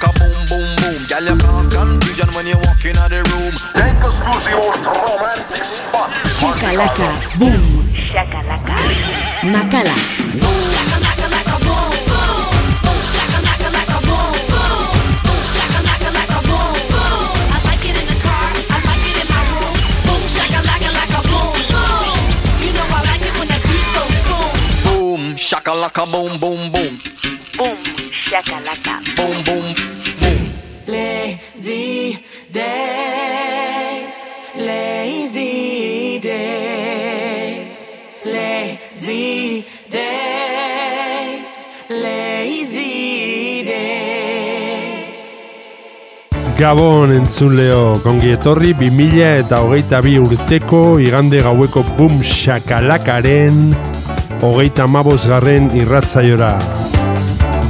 boom boom Shakalaka, boom. Shakalaka. makala. Boom, shakalaka, laka, boom, boom. Boom, laka, boom, boom. Boom, shakalaka, laka, boom, boom. I like it in the car. I like it in my room. Boom, shaka laka, boom, boom. You know I like it when beat goes boom. Boom, shakalaka, boom, boom, boom. Boom. Boom, boom, boom. Gabon entzuleo, kongi etorri 2000 eta hogeita bi urteko igande gaueko bum shakalakaren hogeita maboz garren irratzaiora.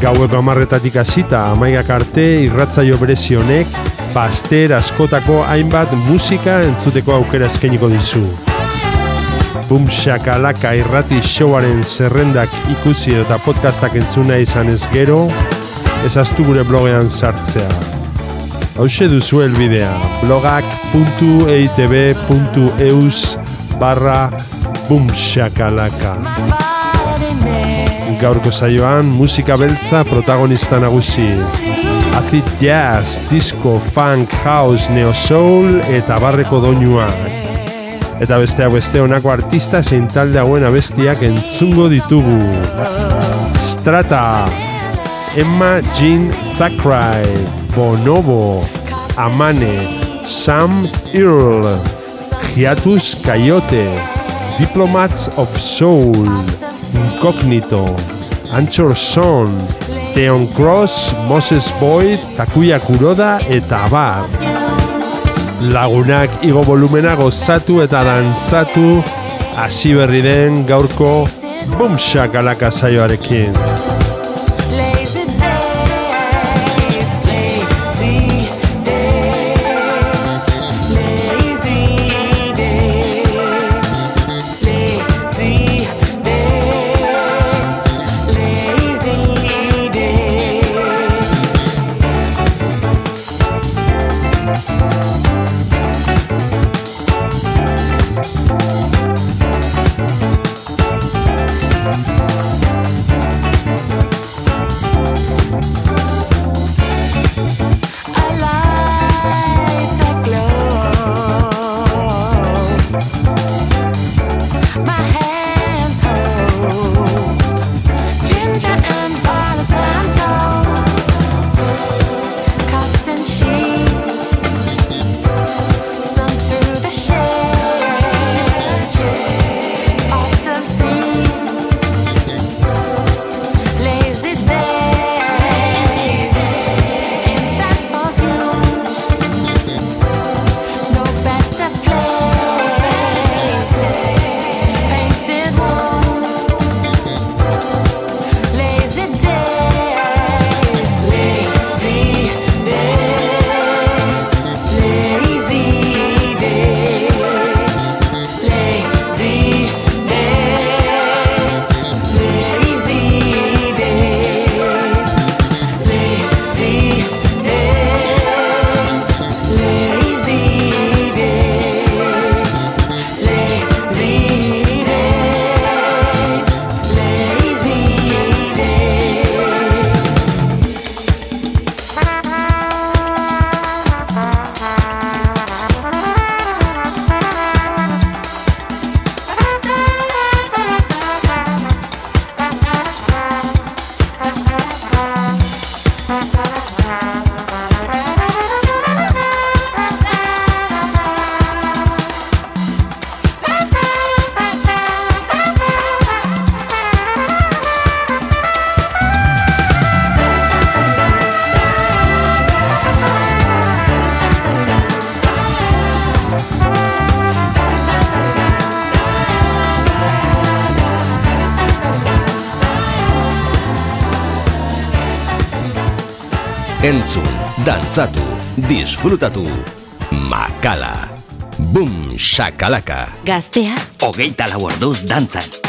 Gaueko amarretatik hasita amaigak arte irratzaio berezionek baster askotako hainbat musika entzuteko aukera eskainiko dizu. Bum shakalaka irrati showaren zerrendak ikusi eta podcastak entzuna izan ez gero, ezaztu gure blogean sartzea. Hauxe duzu elbidea, blogak.eitb.eus barra bumshakalaka. Gaurko saioan musika beltza protagonista nagusi. Acid jazz, disco, funk, house, neo soul eta barreko doinuak. Eta besteak beste honako artista zein talde hauen abestiak entzungo ditugu. Strata, Emma Jean Thackeray, Bonobo, Amane, Sam Earl, Hiatus Coyote, Diplomats of Soul, Incognito, Anchor Son, Theon Cross, Moses Boyd, Takuya Kuroda eta abar. Lagunak igo volumena gozatu eta dantzatu hasi berri den gaurko bumsak alaka saioarekin. Disfrutatu. Makala. Bum, shakalaka. Gaztea, Hogeita lau orduz dantzan.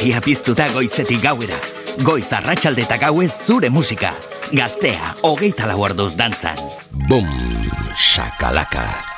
Irratia piztuta goizetik gauera. Goiz arratsalde eta gauez zure musika. Gaztea, hogeita lau orduz dantzan. Bum, shakalaka.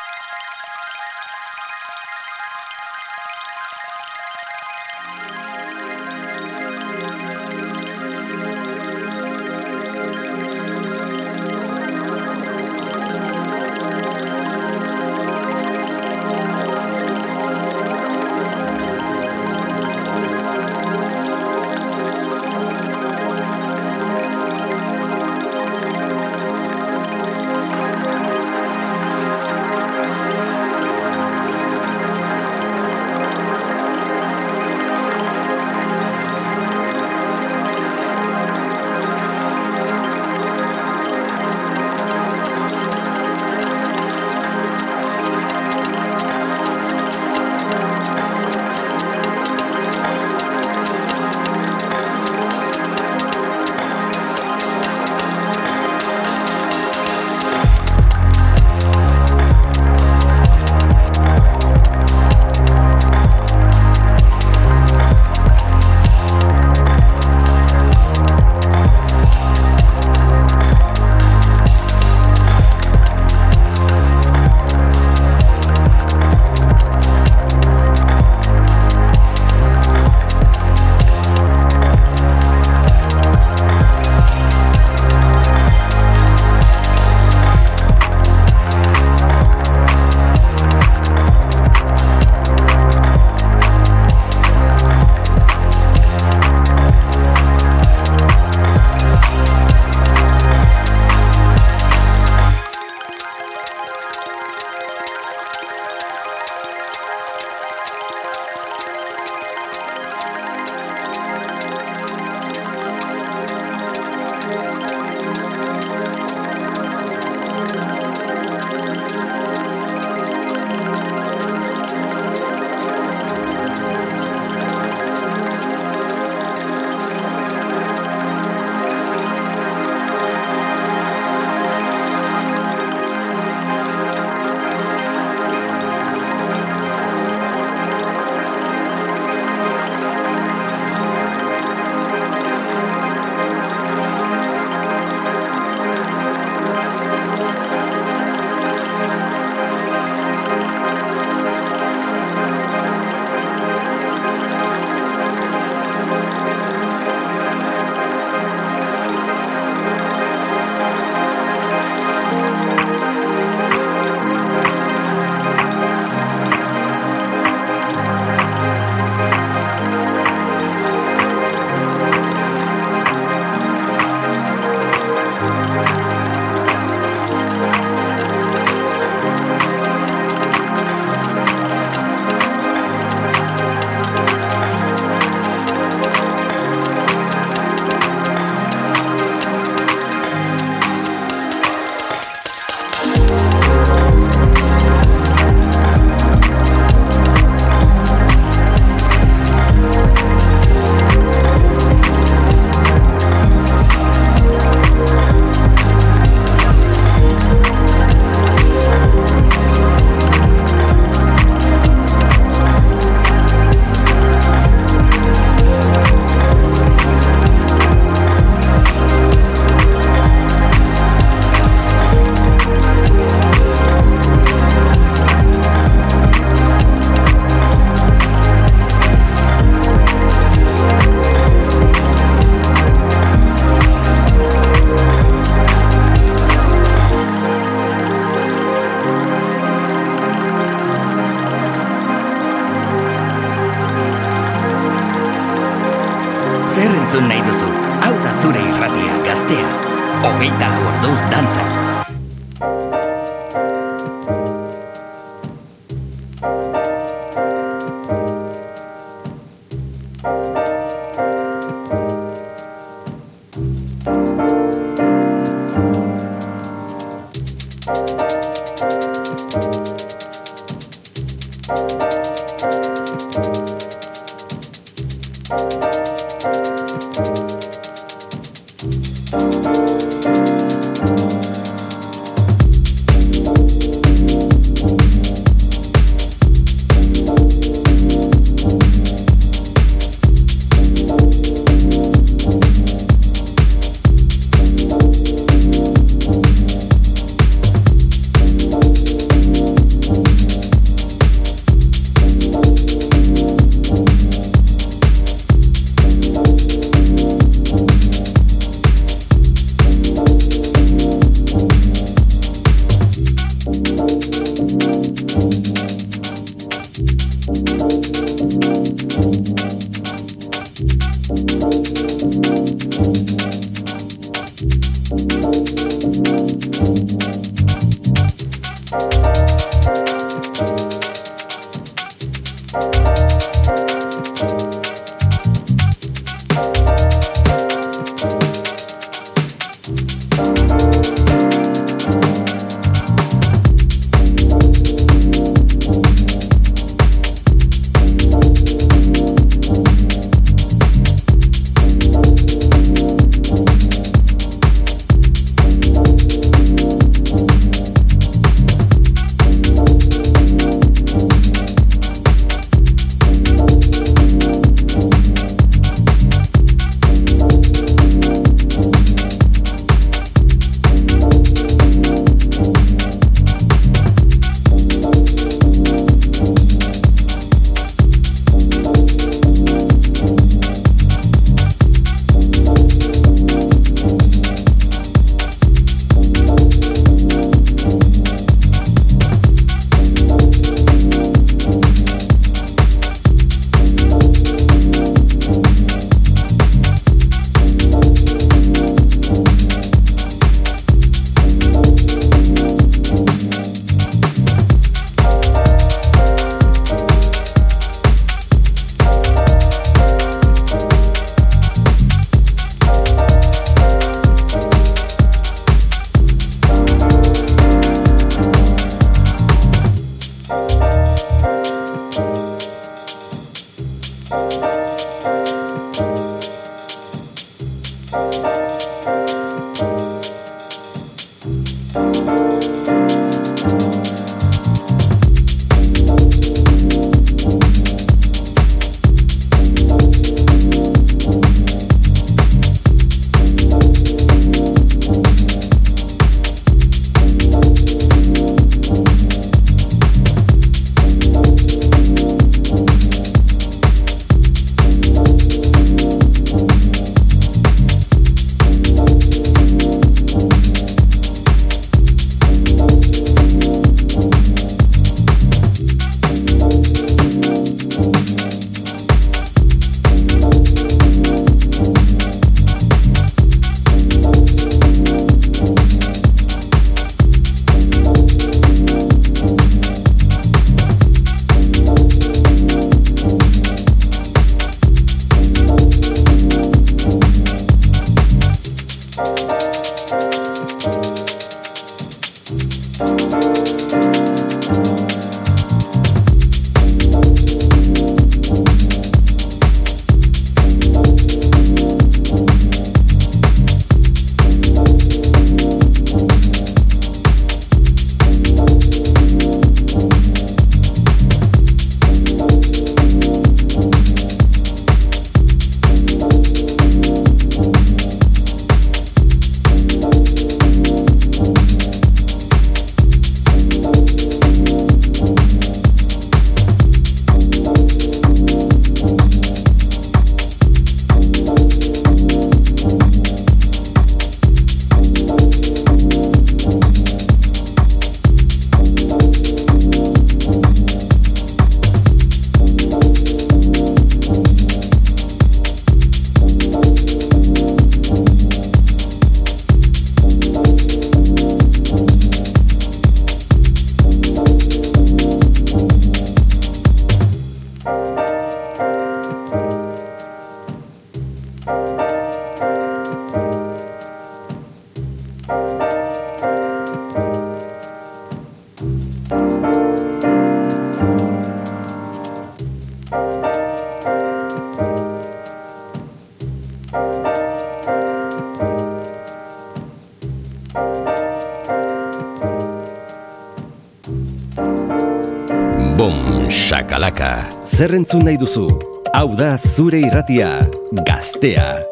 Bom, sakalaka, zerrentzun nahi duzu? Hau da zure irratia, gaztea.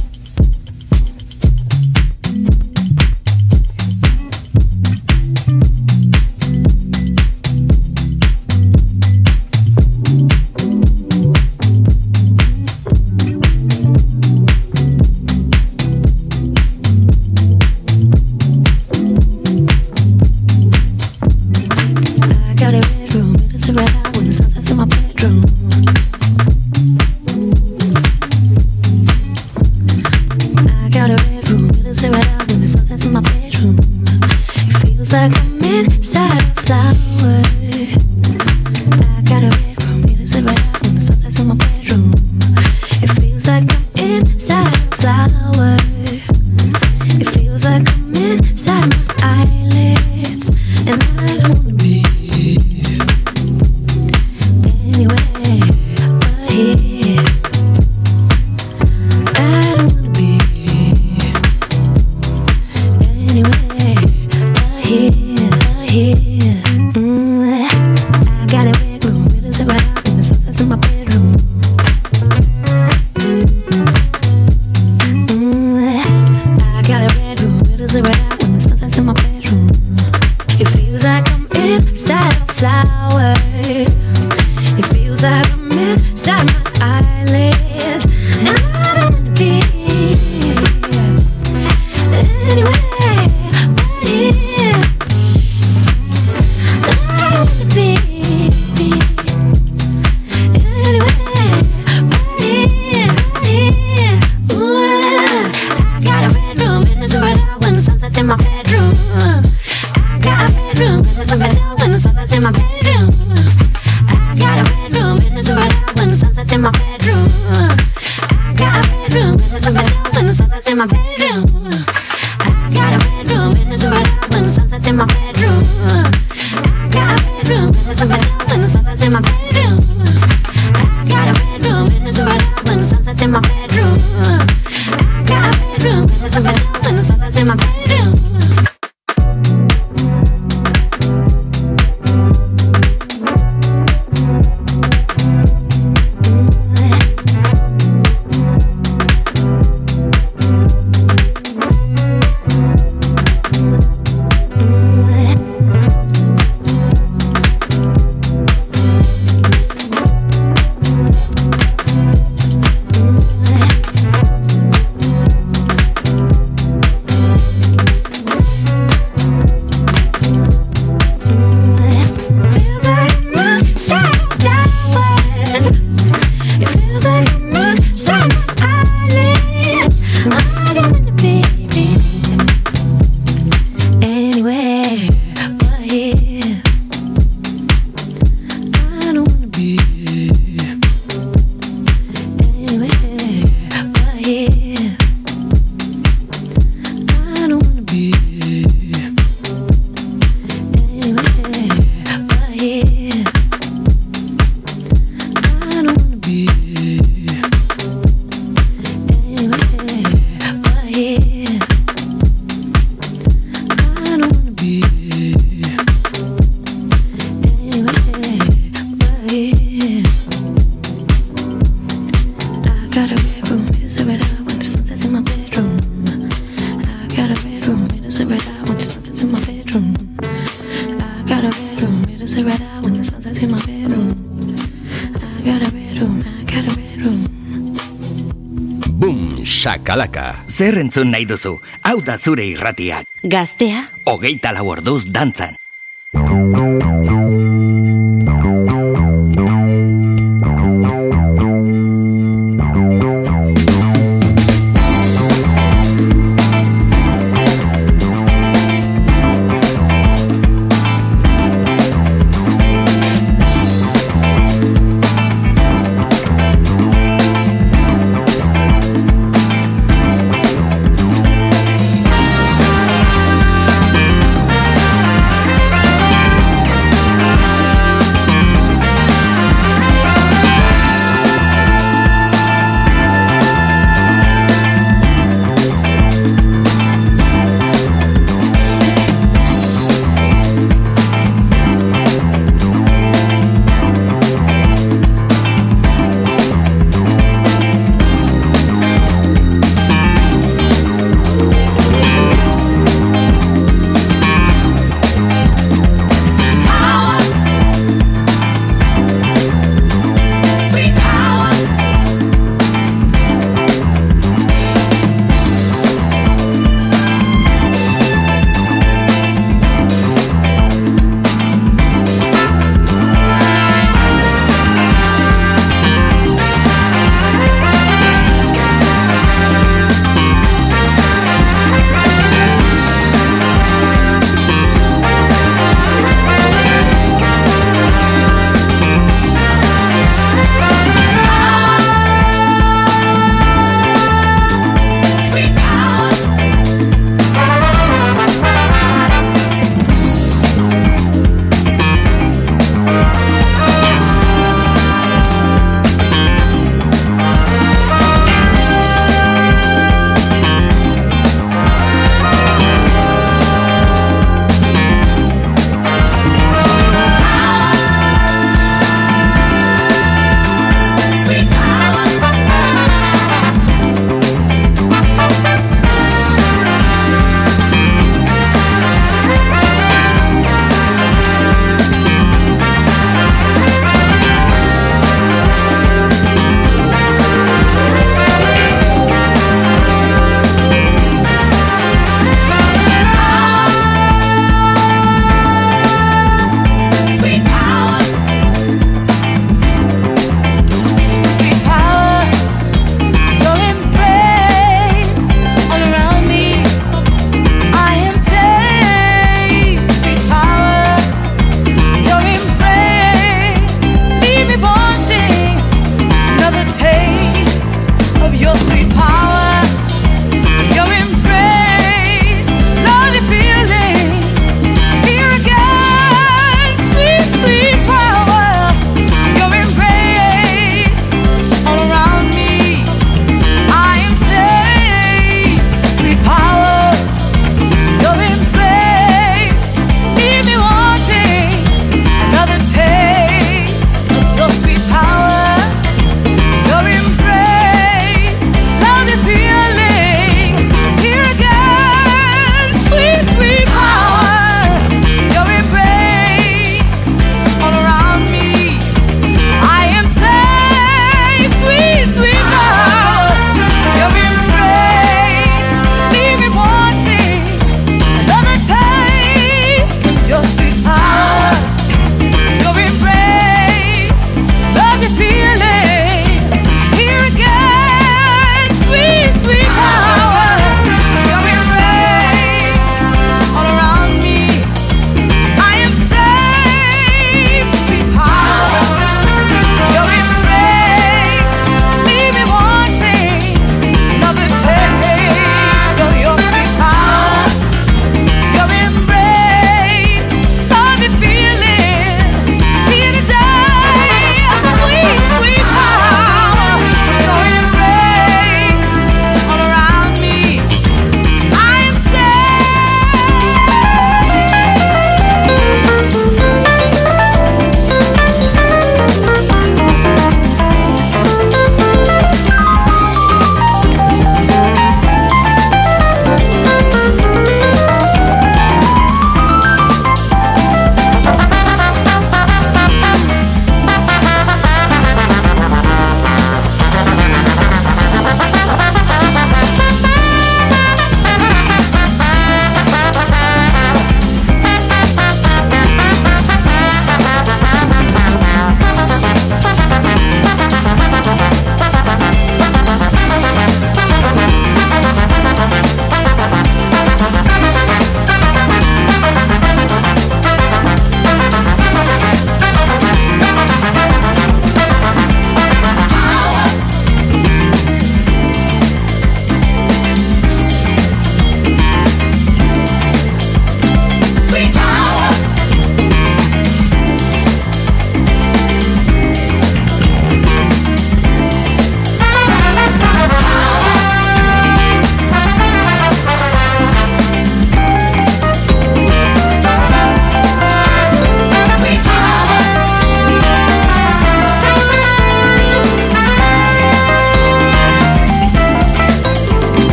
zer entzun nahi duzu, hau da zure irratia. Gaztea. Ogeita lau orduz dantzan.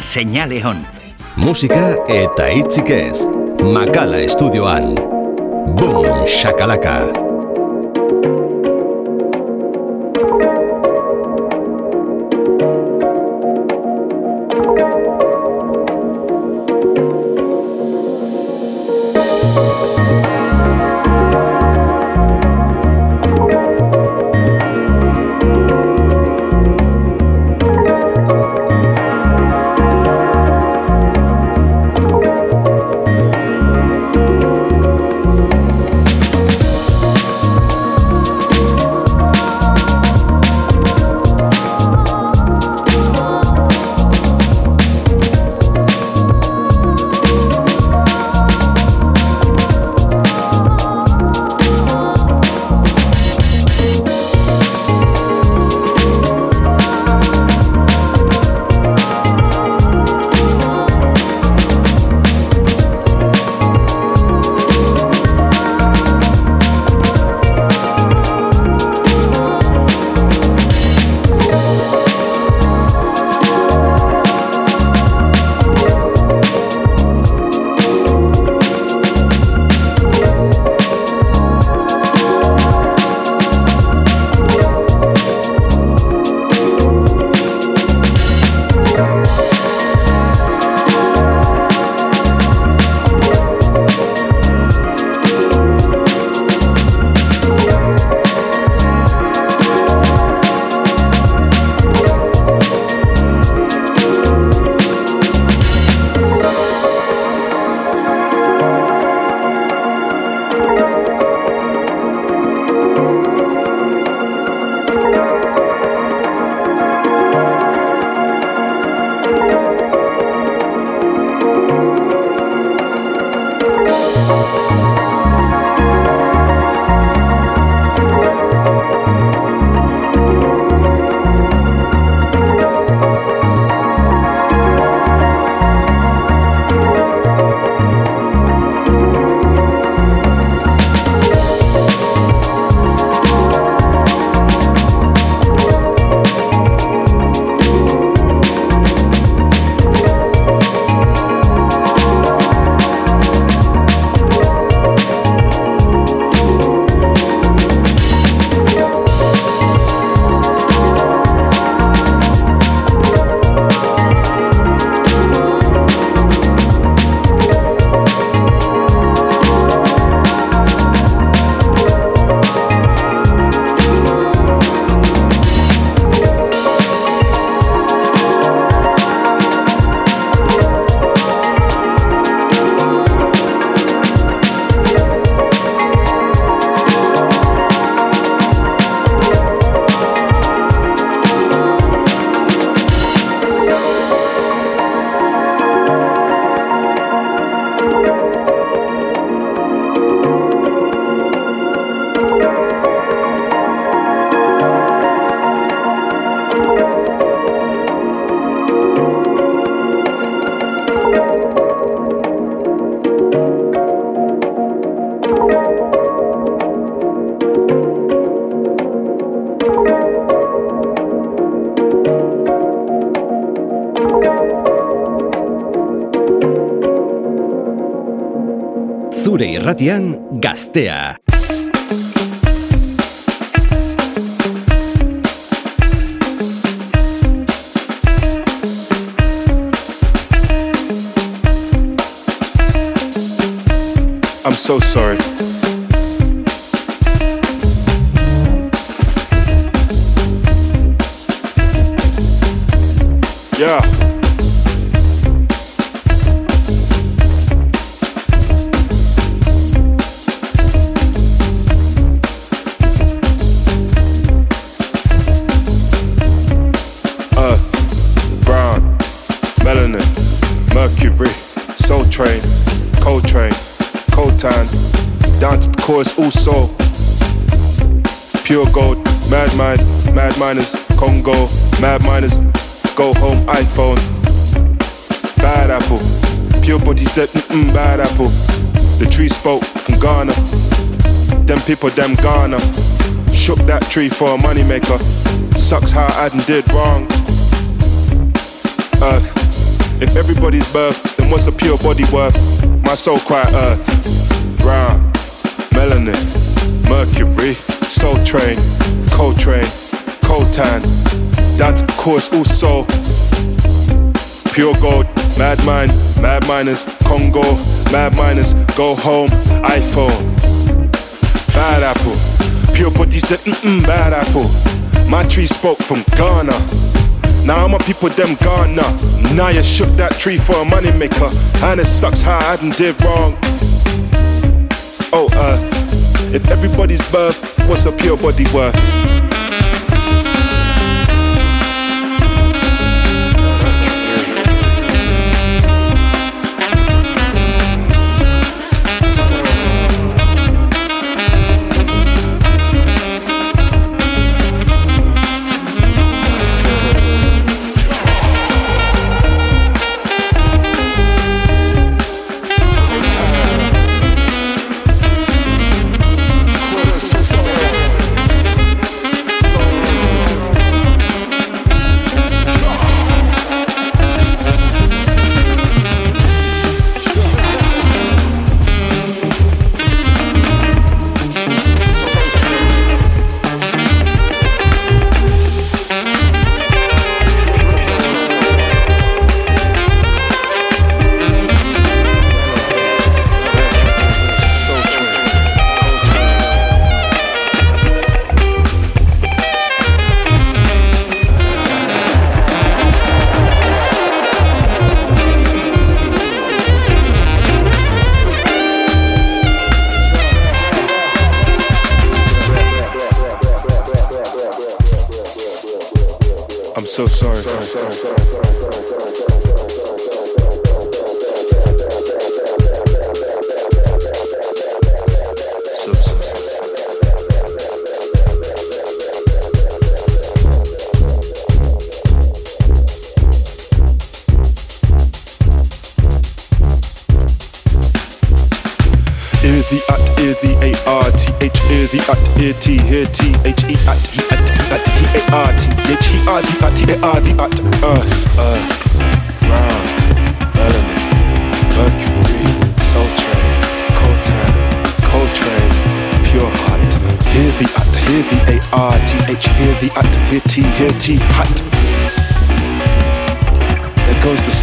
Seinale hon. Musika eta hitzik ez. Makala estudioan. Boom, shakalaka. Irratian gaztea. I'm so sorry. Pure gold, mad mind, mad miners, Congo, mad miners, go home iPhone, bad apple, pure bodies dead, mm bad apple. The tree spoke from Ghana, them people them Ghana, shook that tree for a money maker. Sucks how I done did wrong. Earth. If everybody's birth, then what's a pure body worth? My soul cry earth. Brown, melanin, mercury, soul train, Coltrane, Coltan. The course, also. Pure gold, mad mind, mad miners, Congo, mad miners, go home, iPhone. Bad apple, pure bodies that mm-mm, bad apple. My tree spoke from Ghana. Now I'm a people them Ghana. Now you shook that tree for a money maker. And it sucks how I done did wrong. Oh earth, if everybody's birth, what's a pure body worth?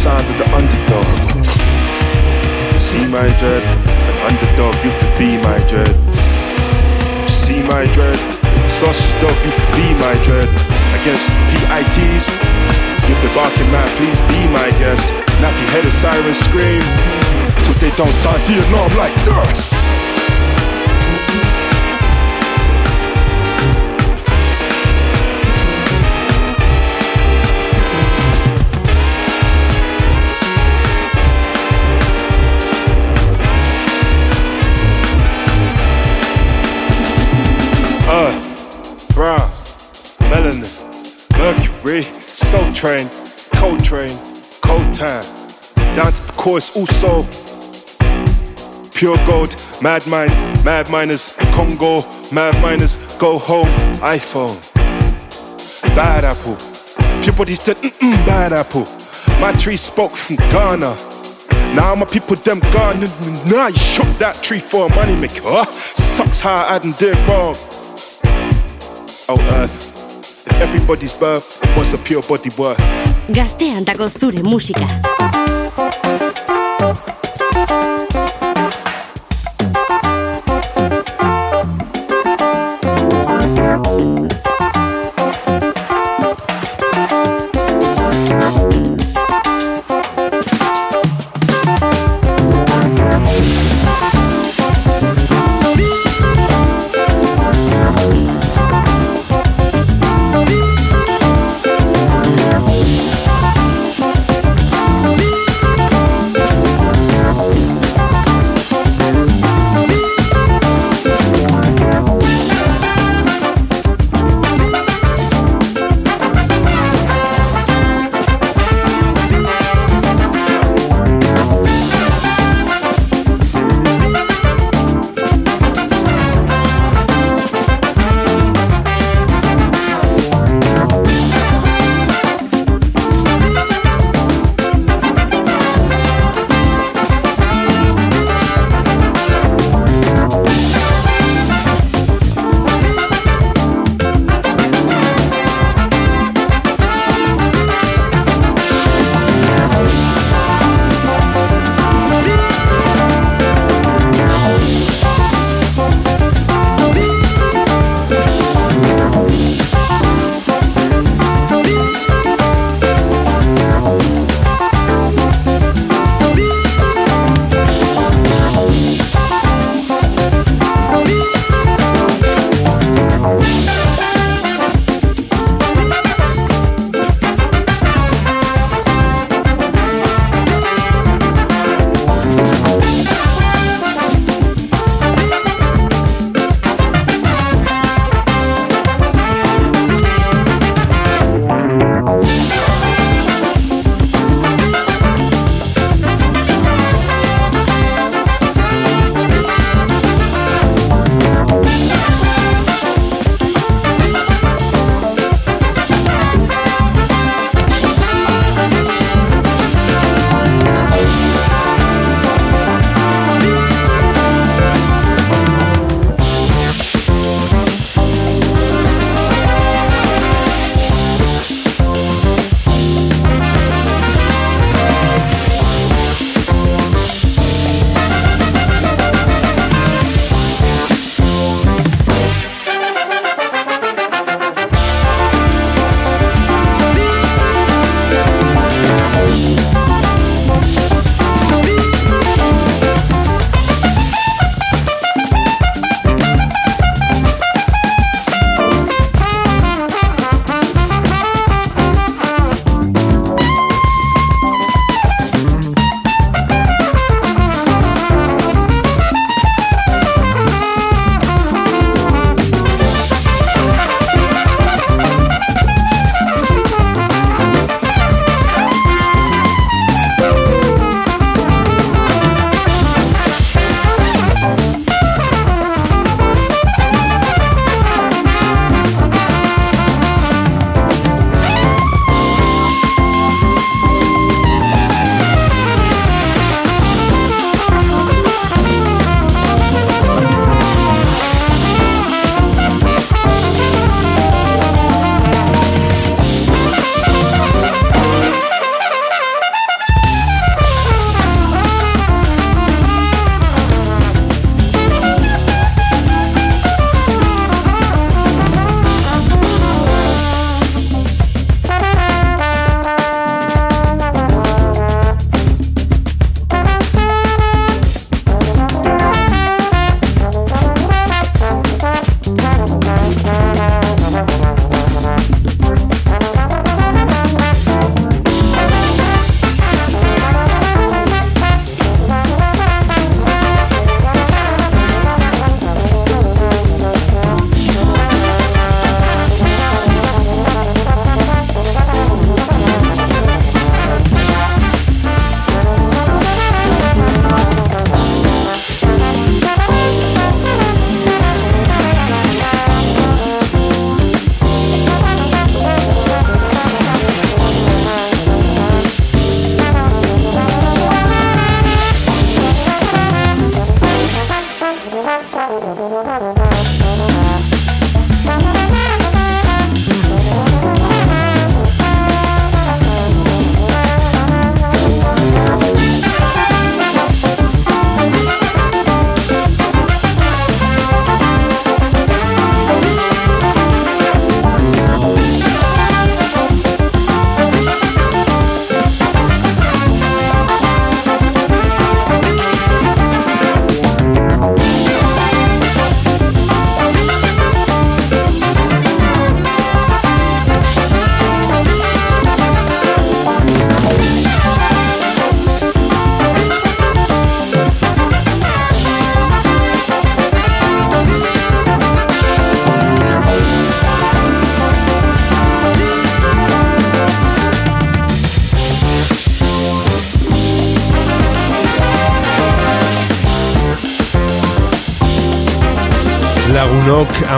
Sound of the underdog. See my dread, an underdog, you could be my dread. See my dread, sausage dog, you could be my dread. Against PITs, you've been barking mad, please be my guest. Nappy headed sirens scream, till they don't sound dear, no, I'm like this. Earth, brown, melanin, mercury, soul train, cold train, cold tan. Down to the course also. Pure gold, mad mind, mad miners, Congo, mad miners, go home, iPhone. Bad apple, pure bodies dead, mm-mm, bad apple. My tree spoke from Ghana. Now my people them gone. Now you shook that tree for a money maker. Sucks how I done did wrong. Oh earth, everybody's birth, what's a pure body worth? Gaztean dago zure musika.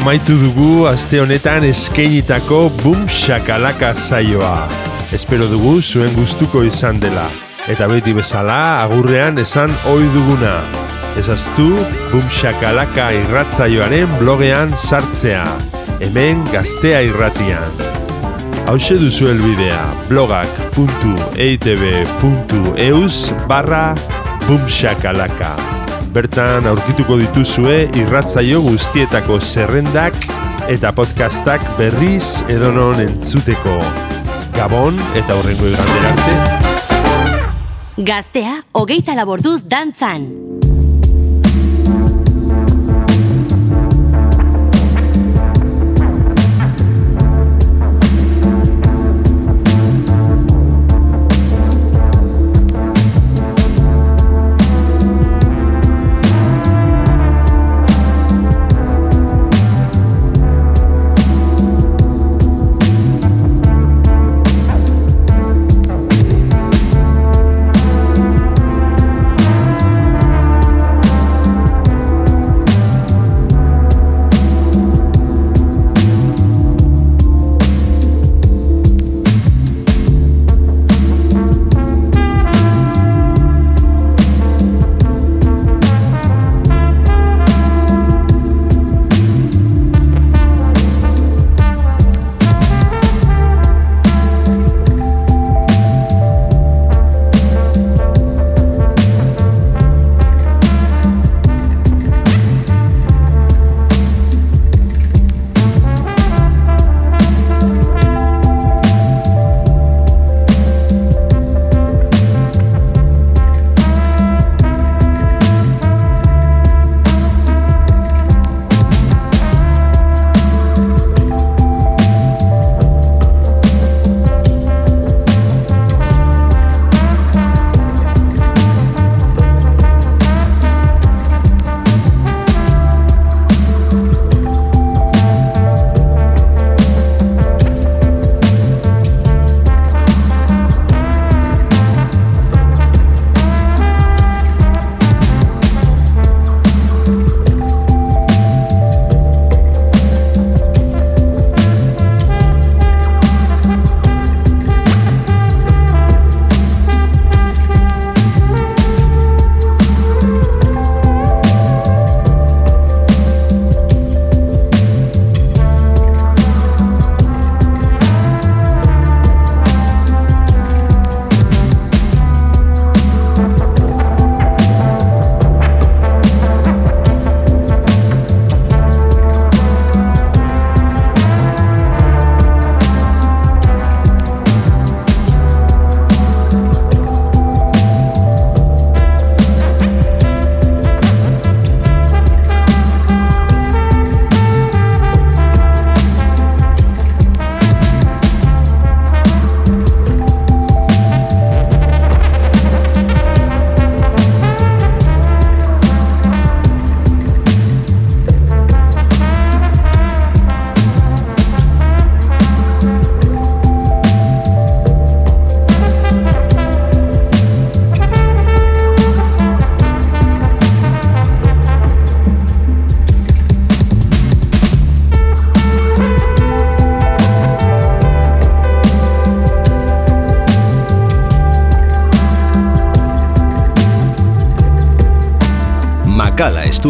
Amaitu dugu aste honetan eskeinitako bum shakalaka saioa. Espero dugu zuen gustuko izan dela. Eta beti bezala agurrean esan ohi duguna. Ezaztu bum shakalaka irratzaioaren blogean sartzea. Hemen gaztea irratian. Hau duzu elbidea blogak.eitb.eus barra bumshakalaka bertan aurkituko dituzue irratzaio guztietako zerrendak eta podcastak berriz edonon entzuteko. Gabon eta horrengo igandera arte. Gaztea, hogeita laborduz dantzan.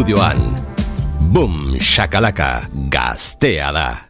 Estudioan. Bum, shakalaka, gaztea da.